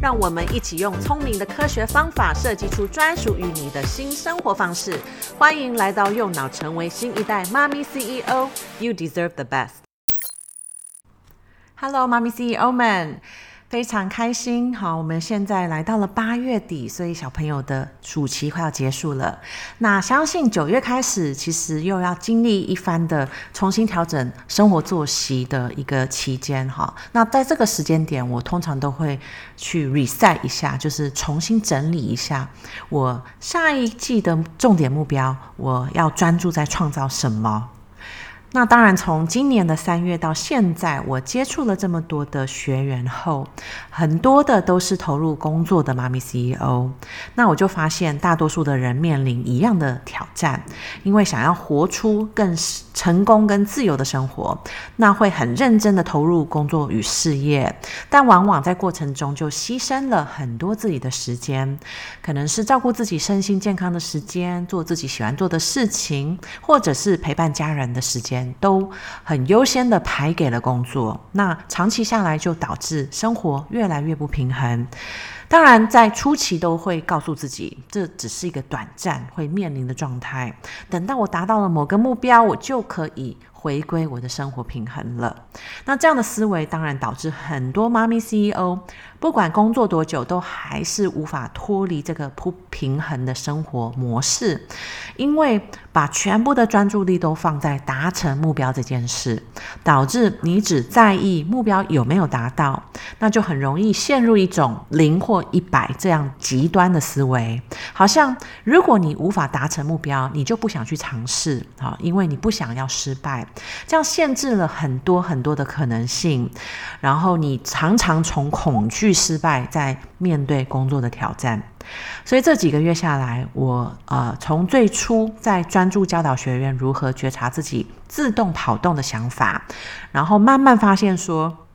让我们一起用聪明的科学方法设计出专属于你的新生活方式。欢迎来到右脑，成为新一代妈咪 CEO。You deserve the best。Hello，妈咪 CEO 们。非常开心，好，我们现在来到了八月底，所以小朋友的暑期快要结束了。那相信九月开始，其实又要经历一番的重新调整生活作息的一个期间，哈。那在这个时间点，我通常都会去 reset 一下，就是重新整理一下我下一季的重点目标，我要专注在创造什么。那当然，从今年的三月到现在，我接触了这么多的学员后，很多的都是投入工作的妈咪 CEO。那我就发现，大多数的人面临一样的挑战，因为想要活出更成功跟自由的生活，那会很认真的投入工作与事业，但往往在过程中就牺牲了很多自己的时间，可能是照顾自己身心健康的时间，做自己喜欢做的事情，或者是陪伴家人的时间。都很优先的排给了工作，那长期下来就导致生活越来越不平衡。当然，在初期都会告诉自己，这只是一个短暂会面临的状态。等到我达到了某个目标，我就可以回归我的生活平衡了。那这样的思维，当然导致很多妈咪 CEO，不管工作多久，都还是无法脱离这个不平衡的生活模式，因为把全部的专注力都放在达成目标这件事，导致你只在意目标有没有达到，那就很容易陷入一种零或一百这样极端的思维，好像如果你无法达成目标，你就不想去尝试，好，因为你不想要失败，这样限制了很多很多的可能性，然后你常常从恐惧失败在面对工作的挑战。所以这几个月下来，我呃从最初在专注教导学员如何觉察自己自动跑动的想法，然后慢慢发现说，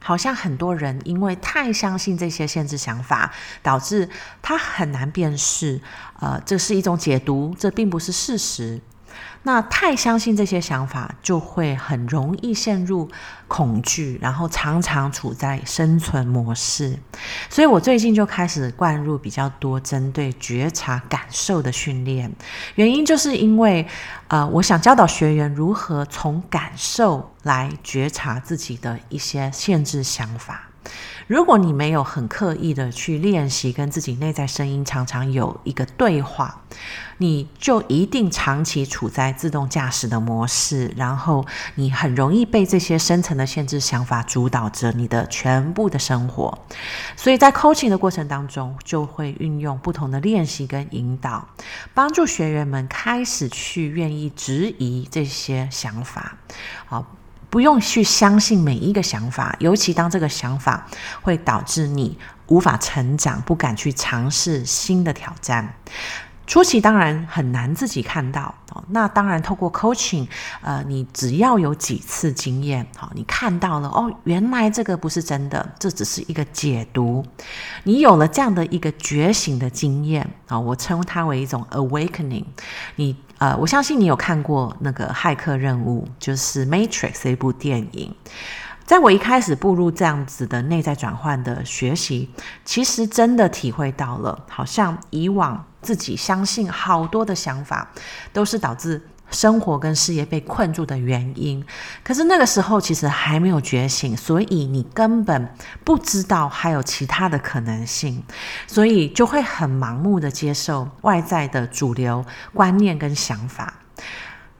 好像很多人因为太相信这些限制想法，导致他很难辨识，呃，这是一种解读，这并不是事实。那太相信这些想法，就会很容易陷入恐惧，然后常常处在生存模式。所以我最近就开始灌入比较多针对觉察感受的训练，原因就是因为，呃，我想教导学员如何从感受来觉察自己的一些限制想法。如果你没有很刻意的去练习跟自己内在声音常常有一个对话，你就一定长期处在自动驾驶的模式，然后你很容易被这些深层的限制想法主导着你的全部的生活。所以在 coaching 的过程当中，就会运用不同的练习跟引导，帮助学员们开始去愿意质疑这些想法。好。不用去相信每一个想法，尤其当这个想法会导致你无法成长，不敢去尝试新的挑战。初期当然很难自己看到哦，那当然透过 coaching，呃，你只要有几次经验，好，你看到了哦，原来这个不是真的，这只是一个解读。你有了这样的一个觉醒的经验啊，我称它为一种 awakening。你呃，我相信你有看过那个骇客任务，就是《Matrix》这部电影。在我一开始步入这样子的内在转换的学习，其实真的体会到了，好像以往自己相信好多的想法，都是导致生活跟事业被困住的原因。可是那个时候其实还没有觉醒，所以你根本不知道还有其他的可能性，所以就会很盲目的接受外在的主流观念跟想法。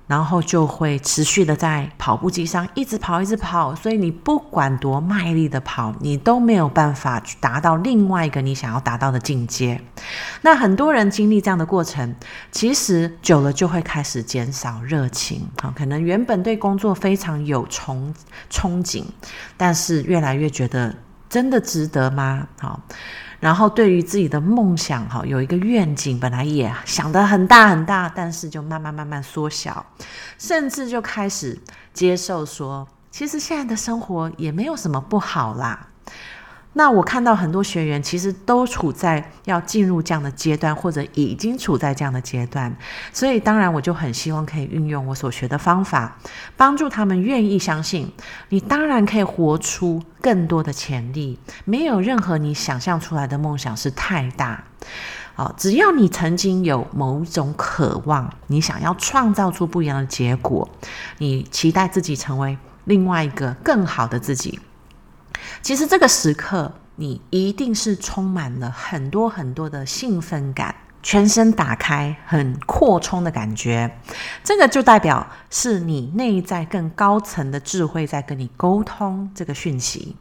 然后就会持续的在跑步机上一直跑，一直跑，所以你不管多卖力的跑，你都没有办法去达到另外一个你想要达到的境界。那很多人经历这样的过程，其实久了就会开始减少热情啊，可能原本对工作非常有憧憧憬，但是越来越觉得真的值得吗？好。然后对于自己的梦想哈，有一个愿景，本来也想得很大很大，但是就慢慢慢慢缩小，甚至就开始接受说，其实现在的生活也没有什么不好啦。那我看到很多学员其实都处在要进入这样的阶段，或者已经处在这样的阶段，所以当然我就很希望可以运用我所学的方法，帮助他们愿意相信，你当然可以活出更多的潜力，没有任何你想象出来的梦想是太大。好，只要你曾经有某种渴望，你想要创造出不一样的结果，你期待自己成为另外一个更好的自己。其实这个时刻，你一定是充满了很多很多的兴奋感，全身打开，很扩充的感觉。这个就代表是你内在更高层的智慧在跟你沟通这个讯息。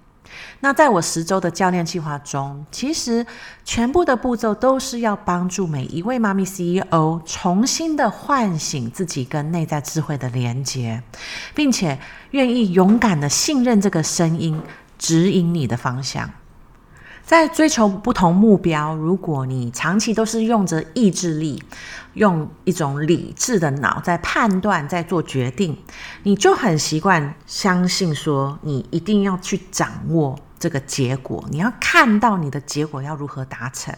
那在我十周的教练计划中，其实全部的步骤都是要帮助每一位妈咪 CEO 重新的唤醒自己跟内在智慧的连接，并且愿意勇敢的信任这个声音。指引你的方向，在追求不同目标。如果你长期都是用着意志力，用一种理智的脑在判断、在做决定，你就很习惯相信说你一定要去掌握这个结果，你要看到你的结果要如何达成。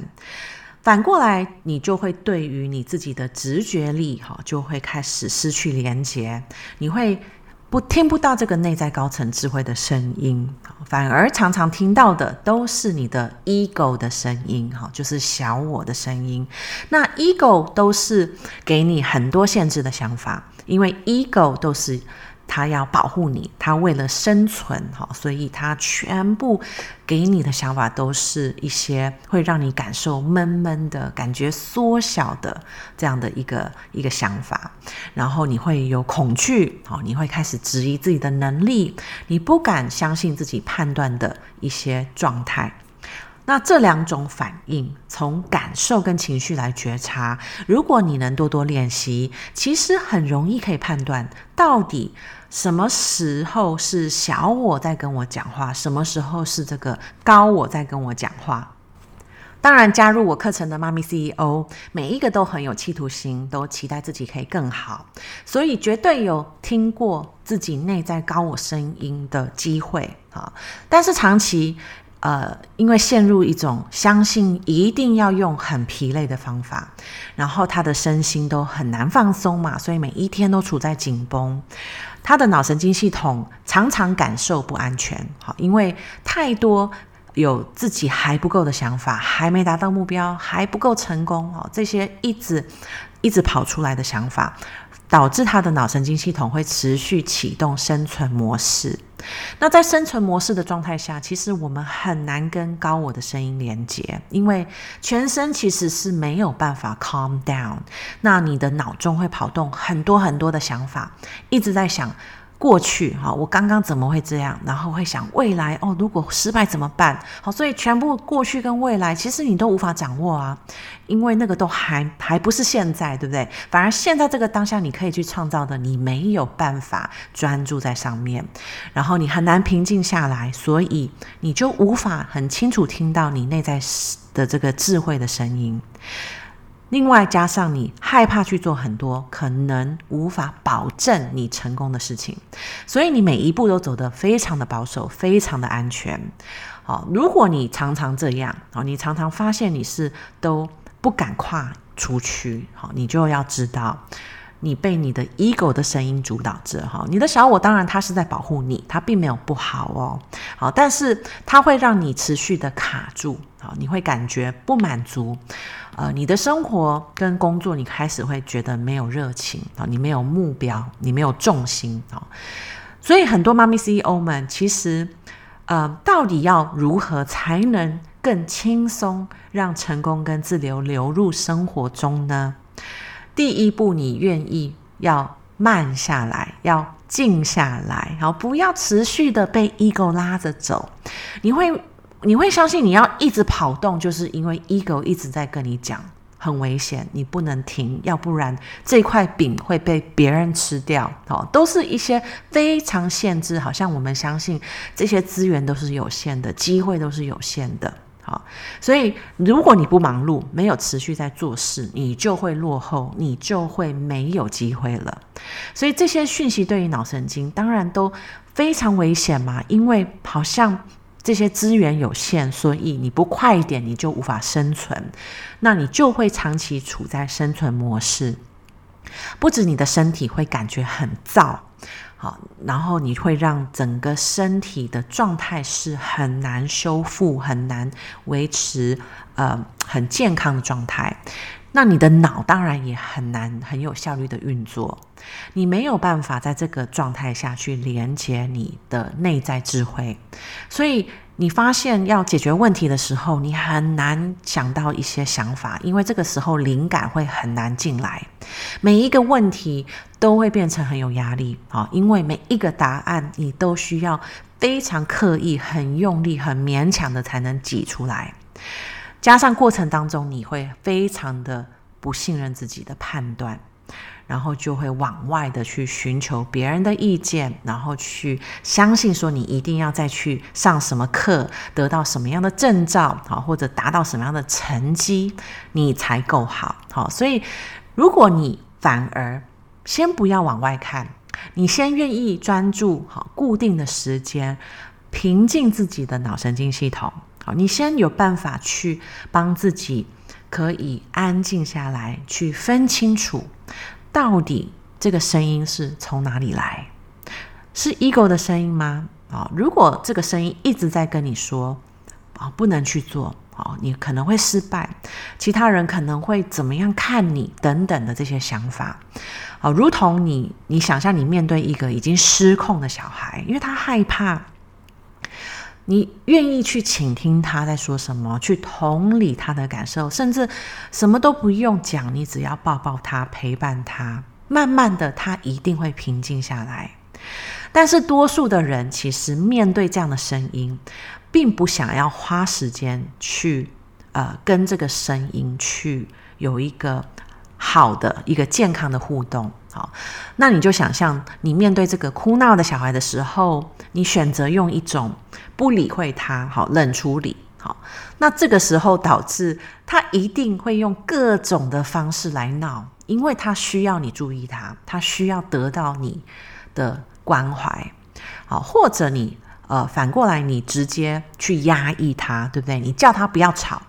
反过来，你就会对于你自己的直觉力，哈，就会开始失去连接，你会。不听不到这个内在高层智慧的声音，反而常常听到的都是你的 ego 的声音，哈，就是小我的声音。那 ego 都是给你很多限制的想法，因为 ego 都是。他要保护你，他为了生存，哈，所以他全部给你的想法都是一些会让你感受闷闷的感觉、缩小的这样的一个一个想法，然后你会有恐惧，好，你会开始质疑自己的能力，你不敢相信自己判断的一些状态。那这两种反应，从感受跟情绪来觉察，如果你能多多练习，其实很容易可以判断到底什么时候是小我在跟我讲话，什么时候是这个高我在跟我讲话。当然，加入我课程的妈咪 CEO，每一个都很有企图心，都期待自己可以更好，所以绝对有听过自己内在高我声音的机会啊。但是长期。呃，因为陷入一种相信一定要用很疲累的方法，然后他的身心都很难放松嘛，所以每一天都处在紧绷。他的脑神经系统常常感受不安全，好，因为太多有自己还不够的想法，还没达到目标，还不够成功，哦，这些一直一直跑出来的想法。导致他的脑神经系统会持续启动生存模式。那在生存模式的状态下，其实我们很难跟高我的声音连接，因为全身其实是没有办法 calm down。那你的脑中会跑动很多很多的想法，一直在想。过去哈，我刚刚怎么会这样？然后会想未来哦，如果失败怎么办？好，所以全部过去跟未来，其实你都无法掌握啊，因为那个都还还不是现在，对不对？反而现在这个当下，你可以去创造的，你没有办法专注在上面，然后你很难平静下来，所以你就无法很清楚听到你内在的这个智慧的声音。另外加上你害怕去做很多可能无法保证你成功的事情，所以你每一步都走得非常的保守，非常的安全。好，如果你常常这样，好，你常常发现你是都不敢跨出去，好，你就要知道。你被你的 ego 的声音主导着哈，你的小我当然他是在保护你，他并没有不好哦，好，但是它会让你持续的卡住，你会感觉不满足，呃，你的生活跟工作你开始会觉得没有热情啊，你没有目标，你没有重心啊，所以很多妈咪 CEO 们其实，呃，到底要如何才能更轻松让成功跟自由流入生活中呢？第一步，你愿意要慢下来，要静下来，好，不要持续的被 ego 拉着走。你会，你会相信你要一直跑动，就是因为 ego 一直在跟你讲很危险，你不能停，要不然这块饼会被别人吃掉。好，都是一些非常限制，好像我们相信这些资源都是有限的，机会都是有限的。好，所以如果你不忙碌，没有持续在做事，你就会落后，你就会没有机会了。所以这些讯息对于脑神经当然都非常危险嘛，因为好像这些资源有限，所以你不快一点，你就无法生存，那你就会长期处在生存模式。不止你的身体会感觉很燥。好，然后你会让整个身体的状态是很难修复、很难维持呃很健康的状态。那你的脑当然也很难很有效率的运作，你没有办法在这个状态下去连接你的内在智慧，所以。你发现要解决问题的时候，你很难想到一些想法，因为这个时候灵感会很难进来。每一个问题都会变成很有压力啊，因为每一个答案你都需要非常刻意、很用力、很勉强的才能挤出来。加上过程当中，你会非常的不信任自己的判断。然后就会往外的去寻求别人的意见，然后去相信说你一定要再去上什么课，得到什么样的证照，好，或者达到什么样的成绩，你才够好。好，所以如果你反而先不要往外看，你先愿意专注好固定的时间，平静自己的脑神经系统，你先有办法去帮自己可以安静下来，去分清楚。到底这个声音是从哪里来？是 ego 的声音吗？啊，如果这个声音一直在跟你说啊，不能去做啊，你可能会失败，其他人可能会怎么样看你等等的这些想法，啊，如同你，你想象你面对一个已经失控的小孩，因为他害怕。你愿意去倾听他在说什么，去同理他的感受，甚至什么都不用讲，你只要抱抱他，陪伴他，慢慢的，他一定会平静下来。但是多数的人其实面对这样的声音，并不想要花时间去呃跟这个声音去有一个好的一个健康的互动。好，那你就想象你面对这个哭闹的小孩的时候，你选择用一种不理会他，好，冷处理，好，那这个时候导致他一定会用各种的方式来闹，因为他需要你注意他，他需要得到你的关怀，好，或者你呃反过来你直接去压抑他，对不对？你叫他不要吵。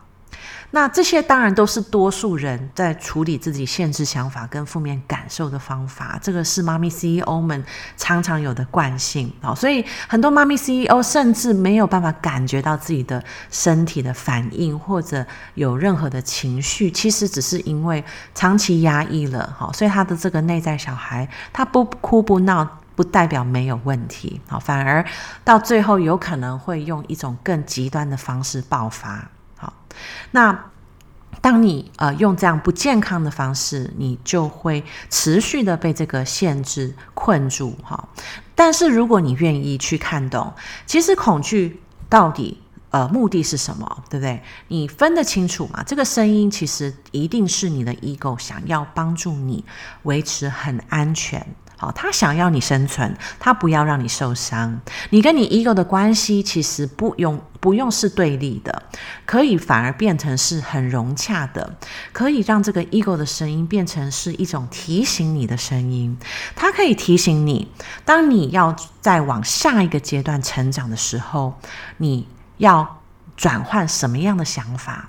那这些当然都是多数人在处理自己限制想法跟负面感受的方法，这个是妈咪 CEO 们常常有的惯性啊，所以很多妈咪 CEO 甚至没有办法感觉到自己的身体的反应或者有任何的情绪，其实只是因为长期压抑了哈，所以他的这个内在小孩他不哭不闹，不代表没有问题啊，反而到最后有可能会用一种更极端的方式爆发。那当你呃用这样不健康的方式，你就会持续的被这个限制困住哈。但是如果你愿意去看懂，其实恐惧到底呃目的是什么，对不对？你分得清楚吗？这个声音其实一定是你的 ego 想要帮助你维持很安全。好，他想要你生存，他不要让你受伤。你跟你 ego 的关系其实不用不用是对立的，可以反而变成是很融洽的，可以让这个 ego 的声音变成是一种提醒你的声音。它可以提醒你，当你要再往下一个阶段成长的时候，你要转换什么样的想法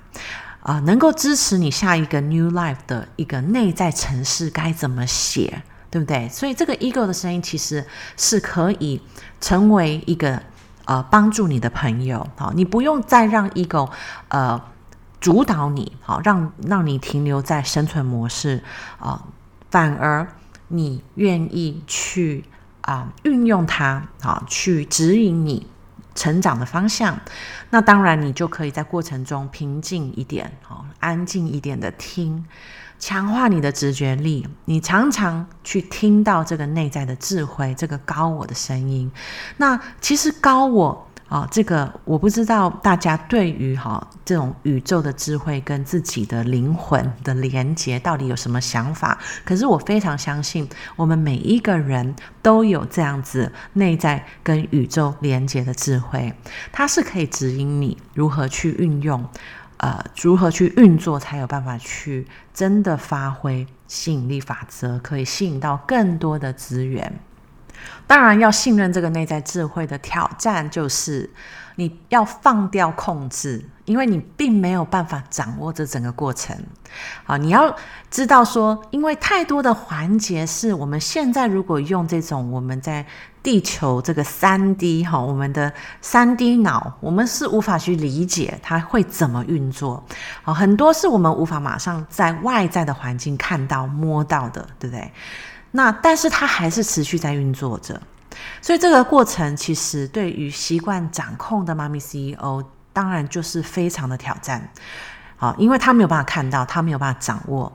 啊，能够支持你下一个 new life 的一个内在程式该怎么写？对不对？所以这个 ego 的声音其实是可以成为一个呃帮助你的朋友。好，你不用再让 ego 呃主导你，好，让让你停留在生存模式啊，反而你愿意去啊运用它，好，去指引你成长的方向。那当然，你就可以在过程中平静一点，好，安静一点的听。强化你的直觉力，你常常去听到这个内在的智慧，这个高我的声音。那其实高我啊，这个我不知道大家对于哈这种宇宙的智慧跟自己的灵魂的连接到底有什么想法？可是我非常相信，我们每一个人都有这样子内在跟宇宙连接的智慧，它是可以指引你如何去运用，呃，如何去运作，才有办法去真的发挥吸引力法则，可以吸引到更多的资源。当然，要信任这个内在智慧的挑战，就是你要放掉控制，因为你并没有办法掌握这整个过程。啊，你要知道说，因为太多的环节是我们现在如果用这种我们在地球这个三 D 哈，我们的三 D 脑，我们是无法去理解它会怎么运作。啊，很多是我们无法马上在外在的环境看到、摸到的，对不对？那但是它还是持续在运作着，所以这个过程其实对于习惯掌控的妈咪 CEO，当然就是非常的挑战，好，因为他没有办法看到，他没有办法掌握，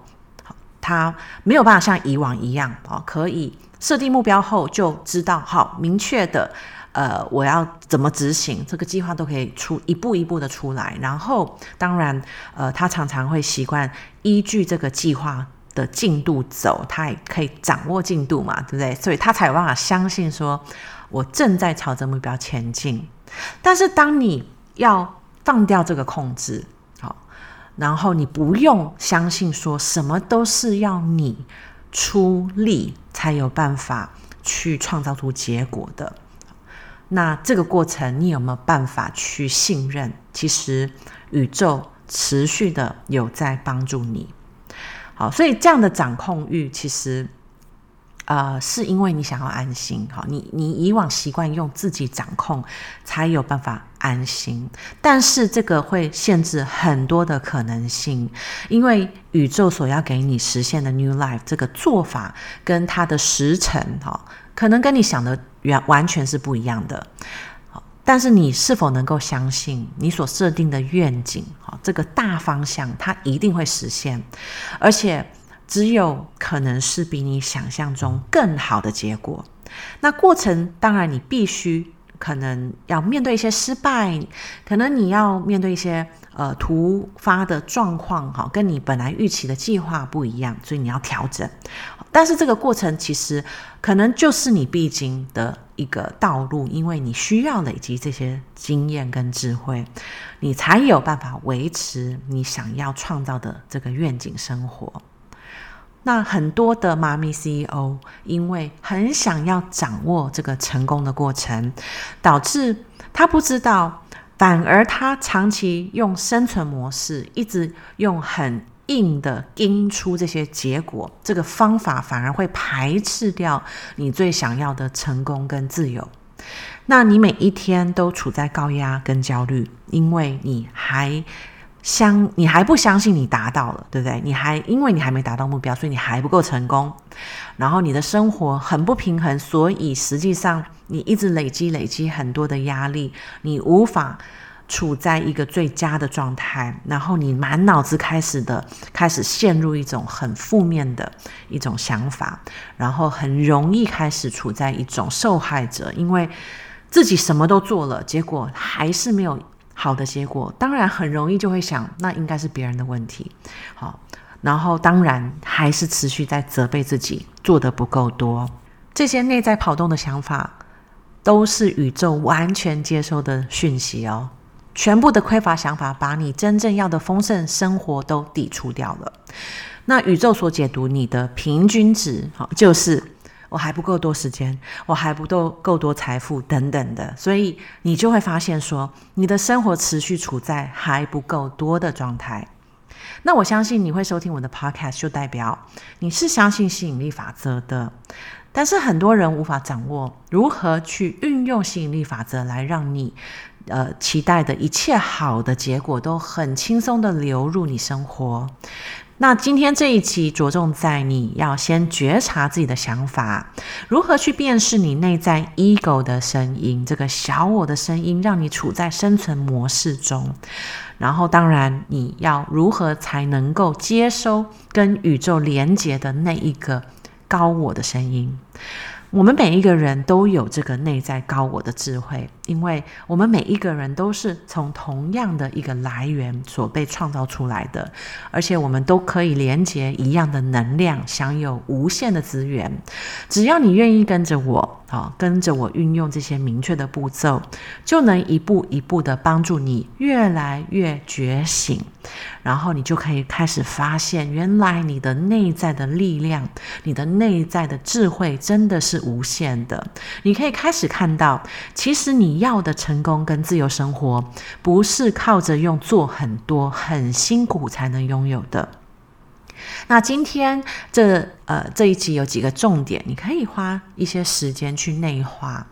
他没有办法像以往一样，哦，可以设定目标后就知道，好，明确的，呃，我要怎么执行这个计划都可以出一步一步的出来，然后当然，呃，他常常会习惯依据这个计划的进度走，他也可以掌握进度嘛，对不对？所以他才有办法相信说，我正在朝着目标前进。但是当你要放掉这个控制，好，然后你不用相信说什么都是要你出力才有办法去创造出结果的，那这个过程你有没有办法去信任？其实宇宙持续的有在帮助你。好，所以这样的掌控欲，其实，呃，是因为你想要安心。好，你你以往习惯用自己掌控，才有办法安心。但是这个会限制很多的可能性，因为宇宙所要给你实现的 New Life 这个做法，跟它的时程，哈，可能跟你想的完完全是不一样的。但是你是否能够相信你所设定的愿景？哈，这个大方向它一定会实现，而且只有可能是比你想象中更好的结果。那过程当然你必须可能要面对一些失败，可能你要面对一些呃突发的状况，哈，跟你本来预期的计划不一样，所以你要调整。但是这个过程其实可能就是你必经的一个道路，因为你需要累积这些经验跟智慧，你才有办法维持你想要创造的这个愿景生活。那很多的妈咪 CEO 因为很想要掌握这个成功的过程，导致他不知道，反而他长期用生存模式，一直用很。硬的硬出这些结果，这个方法反而会排斥掉你最想要的成功跟自由。那你每一天都处在高压跟焦虑，因为你还相你还不相信你达到了，对不对？你还因为你还没达到目标，所以你还不够成功。然后你的生活很不平衡，所以实际上你一直累积累积很多的压力，你无法。处在一个最佳的状态，然后你满脑子开始的开始陷入一种很负面的一种想法，然后很容易开始处在一种受害者，因为自己什么都做了，结果还是没有好的结果，当然很容易就会想，那应该是别人的问题。好，然后当然还是持续在责备自己做得不够多，这些内在跑动的想法都是宇宙完全接收的讯息哦。全部的匮乏想法，把你真正要的丰盛生活都抵触掉了。那宇宙所解读你的平均值，好，就是我还不够多时间，我还不够够多财富等等的，所以你就会发现说，你的生活持续处在还不够多的状态。那我相信你会收听我的 podcast，就代表你是相信吸引力法则的。但是很多人无法掌握如何去运用吸引力法则来让你。呃，期待的一切好的结果都很轻松的流入你生活。那今天这一期着重在你要先觉察自己的想法，如何去辨识你内在 ego 的声音，这个小我的声音，让你处在生存模式中。然后，当然你要如何才能够接收跟宇宙连接的那一个高我的声音。我们每一个人都有这个内在高我的智慧，因为我们每一个人都是从同样的一个来源所被创造出来的，而且我们都可以连接一样的能量，享有无限的资源。只要你愿意跟着我，啊，跟着我运用这些明确的步骤，就能一步一步的帮助你越来越觉醒，然后你就可以开始发现，原来你的内在的力量，你的内在的智慧真的是无限的。你可以开始看到，其实你要的成功跟自由生活，不是靠着用做很多很辛苦才能拥有的。那今天这呃这一集有几个重点，你可以花一些时间去内化。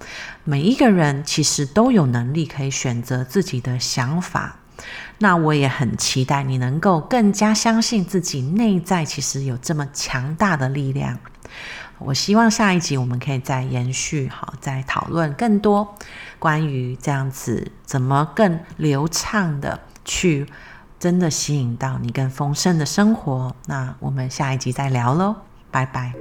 每一个人其实都有能力可以选择自己的想法。那我也很期待你能够更加相信自己内在其实有这么强大的力量。我希望下一集我们可以再延续，好，再讨论更多关于这样子怎么更流畅的去。真的吸引到你更丰盛的生活，那我们下一集再聊喽，拜拜。